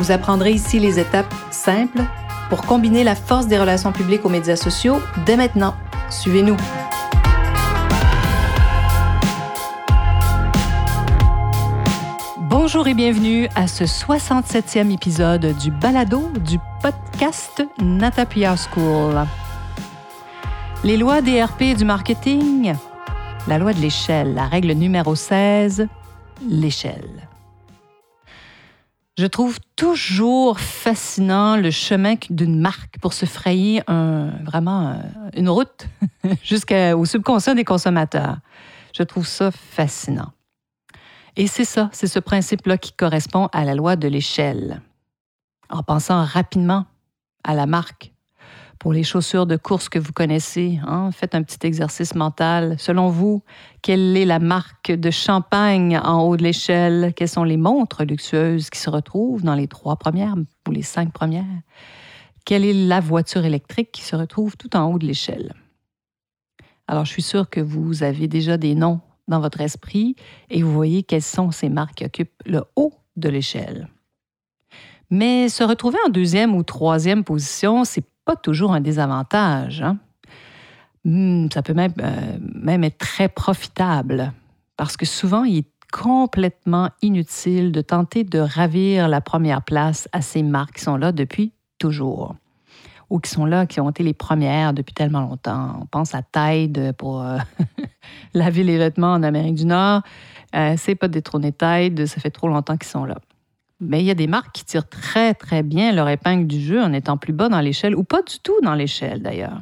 Vous apprendrez ici les étapes simples pour combiner la force des relations publiques aux médias sociaux dès maintenant. Suivez-nous. Bonjour et bienvenue à ce 67e épisode du balado du podcast Natapia School. Les lois des RP et du marketing, la loi de l'échelle, la règle numéro 16, l'échelle. Je trouve toujours fascinant le chemin d'une marque pour se frayer vraiment une route jusqu'au subconscient des consommateurs. Je trouve ça fascinant. Et c'est ça, c'est ce principe-là qui correspond à la loi de l'échelle. En pensant rapidement à la marque, pour les chaussures de course que vous connaissez, hein, faites un petit exercice mental. Selon vous, quelle est la marque de champagne en haut de l'échelle? Quelles sont les montres luxueuses qui se retrouvent dans les trois premières ou les cinq premières? Quelle est la voiture électrique qui se retrouve tout en haut de l'échelle? Alors, je suis sûre que vous avez déjà des noms dans votre esprit et vous voyez quelles sont ces marques qui occupent le haut de l'échelle. Mais se retrouver en deuxième ou troisième position, c'est pas toujours un désavantage. Hein. Hmm, ça peut même, euh, même être très profitable parce que souvent, il est complètement inutile de tenter de ravir la première place à ces marques qui sont là depuis toujours ou qui sont là, qui ont été les premières depuis tellement longtemps. On pense à Tide pour euh, laver les vêtements en Amérique du Nord. Euh, c'est pas détrôner Tide, ça fait trop longtemps qu'ils sont là. Mais il y a des marques qui tirent très, très bien leur épingle du jeu en étant plus bas dans l'échelle ou pas du tout dans l'échelle d'ailleurs.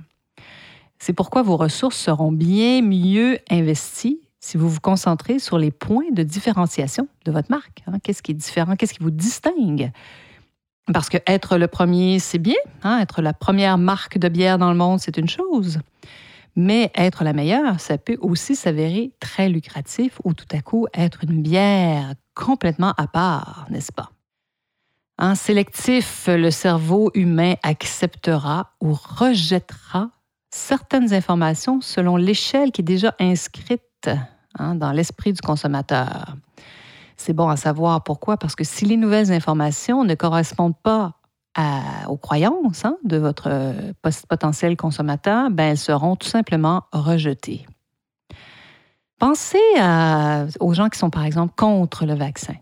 C'est pourquoi vos ressources seront bien mieux investies si vous vous concentrez sur les points de différenciation de votre marque. Hein. Qu'est-ce qui est différent? Qu'est-ce qui vous distingue? Parce que être le premier, c'est bien. Hein? Être la première marque de bière dans le monde, c'est une chose. Mais être la meilleure, ça peut aussi s'avérer très lucratif ou tout à coup être une bière complètement à part, n'est-ce pas? En sélectif, le cerveau humain acceptera ou rejettera certaines informations selon l'échelle qui est déjà inscrite hein, dans l'esprit du consommateur. C'est bon à savoir pourquoi, parce que si les nouvelles informations ne correspondent pas aux croyances hein, de votre potentiel consommateur, ben, elles seront tout simplement rejetées. Pensez aux gens qui sont, par exemple, contre le vaccin.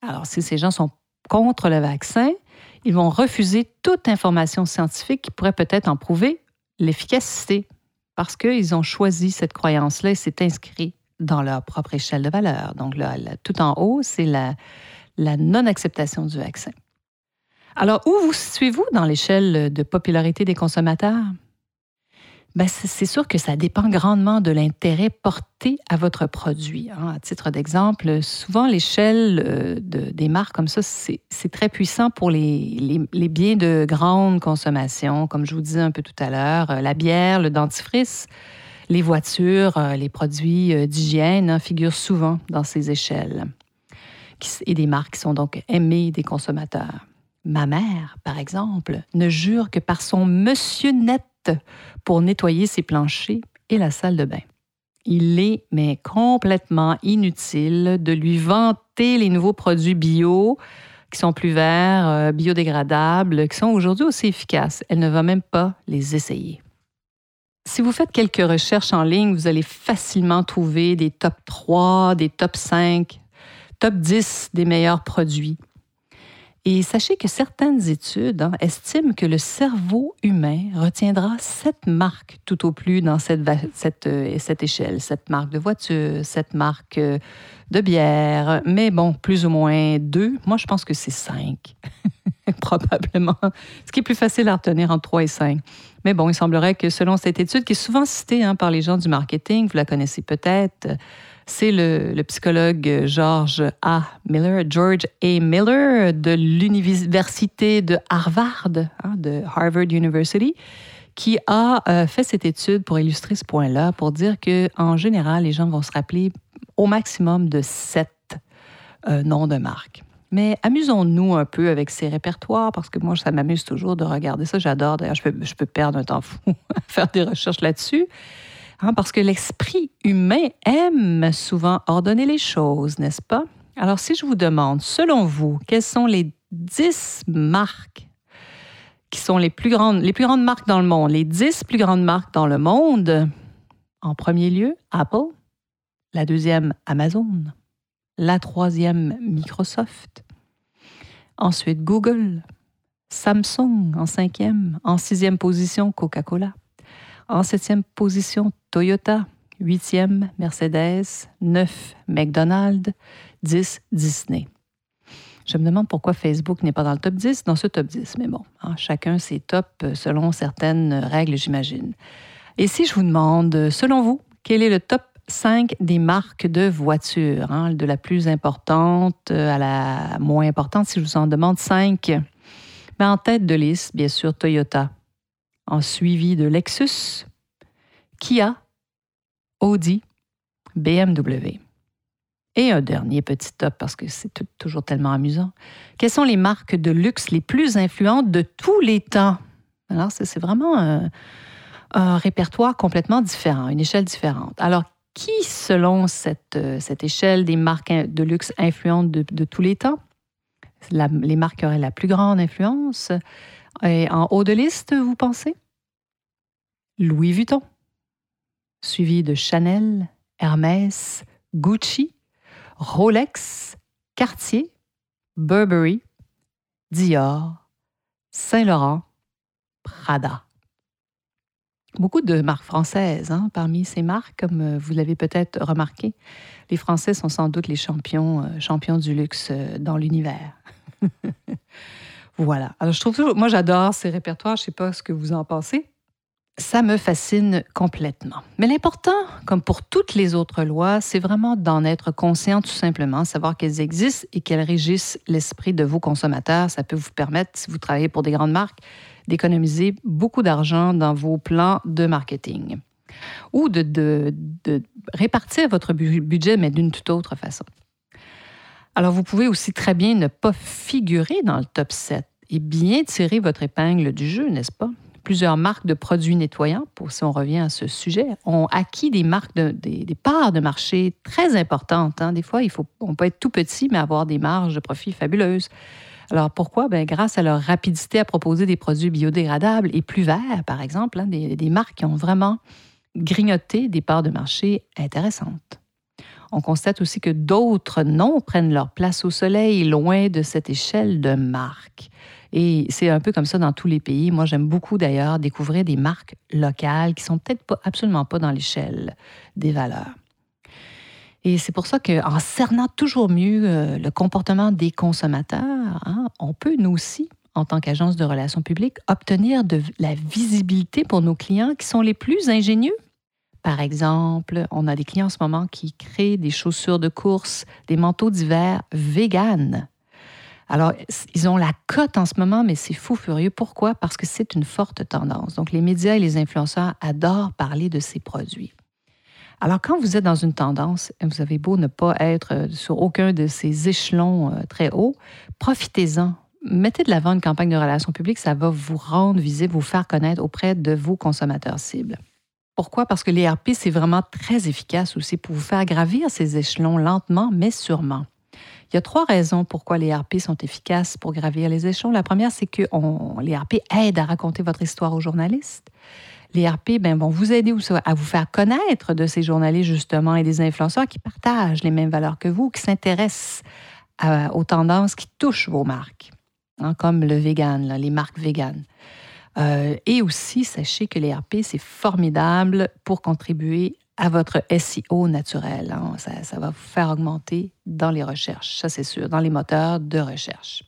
Alors, si ces gens sont contre le vaccin, ils vont refuser toute information scientifique qui pourrait peut-être en prouver l'efficacité parce qu'ils ont choisi cette croyance-là et c'est inscrit dans leur propre échelle de valeur. Donc, là, tout en haut, c'est la, la non-acceptation du vaccin. Alors, où vous situez-vous dans l'échelle de popularité des consommateurs? Ben, c'est sûr que ça dépend grandement de l'intérêt porté à votre produit. Hein. À titre d'exemple, souvent l'échelle euh, des marques comme ça, c'est très puissant pour les, biens de grande consommation, comme je vous disais un peu tout à l'heure, euh, la bière, le dentifrice, les voitures, euh, les produits d'hygiène hein, figurent souvent dans ces échelles et des marques qui sont donc aimées des consommateurs. Ma mère, par exemple, ne jure que par son monsieur net pour nettoyer ses planchers et la salle de bain. Il est, mais complètement inutile de lui vanter les nouveaux produits bio qui sont plus verts, euh, biodégradables, qui sont aujourd'hui aussi efficaces. Elle ne va même pas les essayer. Si vous faites quelques recherches en ligne, vous allez facilement trouver des top 3, des top 5, top 10 des meilleurs produits. Et sachez que certaines études hein, estiment que le cerveau humain retiendra sept marques tout au plus dans cette, cette, euh, cette échelle. Cette marque de voiture, cette marque euh, de bière, mais bon, plus ou moins deux. Moi, je pense que c'est cinq, probablement. Ce qui est plus facile à retenir entre trois et cinq. Mais bon, il semblerait que selon cette étude, qui est souvent citée hein, par les gens du marketing, vous la connaissez peut-être, C'est le, psychologue George A. Miller, George A. Miller de l'université de Harvard, hein, de Harvard University, qui a euh, fait cette étude pour illustrer ce point-là, pour dire que en général, les gens vont se rappeler au maximum de sept euh, noms de marque. Mais amusons-nous un peu avec ces répertoires, parce que moi, ça m'amuse toujours de regarder ça. J'adore. D'ailleurs, je peux, je peux perdre un temps fou à faire des recherches là-dessus. Hein, parce que l'esprit humain aime souvent ordonner les choses, n'est-ce pas? Alors, si je vous demande, selon vous, quelles sont les dix marques qui sont les plus grandes, les plus grandes marques dans le monde, les dix plus grandes marques dans le monde, en premier lieu, Apple, la deuxième, Amazon, la troisième, Microsoft, ensuite Google, Samsung en cinquième, en sixième position, Coca-Cola, en septième position, Toyota, huitième, Mercedes, neuf, McDonald's, dix, Disney. Je me demande pourquoi Facebook n'est pas dans le top 10, dans ce top 10. Mais bon, hein, chacun ses tops euh, selon certaines règles, j'imagine. Et si je vous demande, selon vous, quel est le top 5 des marques de voitures, hein, de la plus importante à la moins importante, si je vous en demande 5, ben, en tête de liste, bien sûr, Toyota, en suivi de Lexus, Kia, Audi, BMW. Et un dernier petit top, parce que c'est toujours tellement amusant. Quelles sont les marques de luxe les plus influentes de tous les temps? Alors, c'est vraiment un, répertoire complètement différent, une échelle différente. Alors, qui, selon cette, cette échelle des marques de luxe influentes de, tous les temps, les marques auraient la plus grande influence? Et en haut de liste, vous pensez? Louis Vuitton, suivi de Chanel, Hermès, Gucci, Rolex, Cartier, Burberry, Dior, Saint-Laurent, Prada. Beaucoup de marques françaises hein, parmi ces marques, comme euh, vous l'avez peut-être remarqué. Les Français sont sans doute les champions, euh, champions du luxe euh, dans l'univers. voilà. Alors, je trouve moi, j'adore ces répertoires. Je ne sais pas ce que vous en pensez ça me fascine complètement. Mais l'important, comme pour toutes les autres lois, c'est vraiment d'en être conscient tout simplement, savoir qu'elles existent et qu'elles régissent l'esprit de vos consommateurs. Ça peut vous permettre, si vous travaillez pour des grandes marques, d'économiser beaucoup d'argent dans vos plans de marketing ou de, de répartir votre budget, mais d'une toute autre façon. Alors, vous pouvez aussi très bien ne pas figurer dans le top 7 et bien tirer votre épingle du jeu, n'est-ce pas? plusieurs marques de produits nettoyants, pour si on revient à ce sujet, ont acquis des marques, des, parts de marché très importantes. Hein. Des fois, il faut, on peut être tout petit, mais avoir des marges de profit fabuleuses. Alors pourquoi? Bien, grâce à leur rapidité à proposer des produits biodégradables et plus verts, par exemple, hein, des marques qui ont vraiment grignoté des parts de marché intéressantes. On constate aussi que d'autres noms prennent leur place au soleil, loin de cette échelle de marque. Et c'est un peu comme ça dans tous les pays. Moi, j'aime beaucoup d'ailleurs découvrir des marques locales qui sont peut-être absolument pas dans l'échelle des valeurs. Et c'est pour ça qu'en cernant toujours mieux euh, le comportement des consommateurs, hein, on peut, nous aussi, en tant qu'agence de relations publiques, obtenir de la visibilité pour nos clients qui sont les plus ingénieux. Par exemple, on a des clients en ce moment qui créent des chaussures de course, des manteaux d'hiver véganes. Alors, ils ont la cote en ce moment, mais c'est fou furieux. Pourquoi? Parce que c'est une forte tendance. Donc, les médias et les influenceurs adorent parler de ces produits. Alors, quand vous êtes dans une tendance, vous avez beau ne pas être sur aucun de ces échelons euh, très hauts, profitez-en. Mettez de l'avant une campagne de relations publiques, ça va vous rendre visible, vous faire connaître auprès de vos consommateurs cibles. Pourquoi? Parce que l'ERP, c'est vraiment très efficace aussi pour vous faire gravir ces échelons lentement, mais sûrement. Il y a trois raisons pourquoi les RP sont efficaces pour gravir les échelons. La première, c'est que les RP aident à raconter votre histoire aux journalistes. Les RP ben, vont vous aider à vous faire connaître de ces journalistes, justement, et des influenceurs qui partagent les mêmes valeurs que vous, qui s'intéressent aux tendances qui touchent vos marques, hein, comme le vegan, les marques véganes. Euh, et aussi, sachez que les RP, c'est formidable pour contribuer à votre SEO naturel. Hein. Ça, va vous faire augmenter dans les recherches, ça c'est sûr, dans les moteurs de recherche.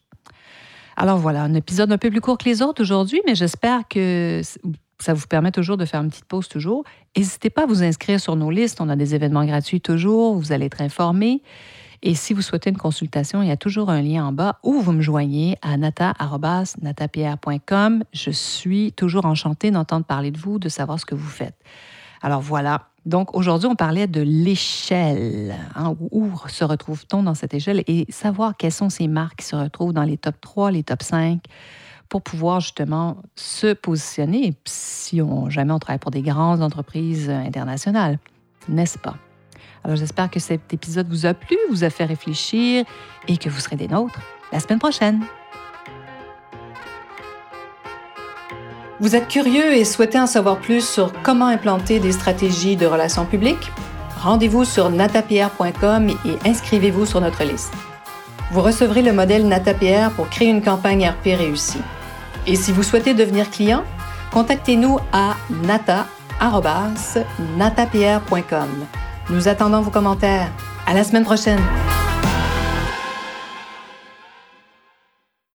Alors voilà, un épisode un peu plus court que les autres aujourd'hui, mais j'espère que ça vous permet toujours de faire une petite pause toujours. N'hésitez pas à vous inscrire sur nos listes. On a des événements gratuits toujours. Vous allez être informés. Et si vous souhaitez une consultation, il y a toujours un lien en bas où vous me joignez à nata.natapierre.com. Je suis toujours enchantée d'entendre parler de vous, de savoir ce que vous faites. Alors voilà. Donc aujourd'hui, on parlait de l'échelle. Hein, où se retrouve-t-on dans cette échelle et savoir quelles sont ces marques qui se retrouvent dans les top 3, les top 5 pour pouvoir justement se positionner si on, jamais on travaille pour des grandes entreprises internationales, n'est-ce pas? Alors j'espère que cet épisode vous a plu, vous a fait réfléchir et que vous serez des nôtres la semaine prochaine. Vous êtes curieux et souhaitez en savoir plus sur comment implanter des stratégies de relations publiques? Rendez-vous sur natapierre.com et inscrivez-vous sur notre liste. Vous recevrez le modèle NataPR pour créer une campagne RP réussie. Et si vous souhaitez devenir client, contactez-nous à nata.natapierre.com. Nous attendons vos commentaires. À la semaine prochaine!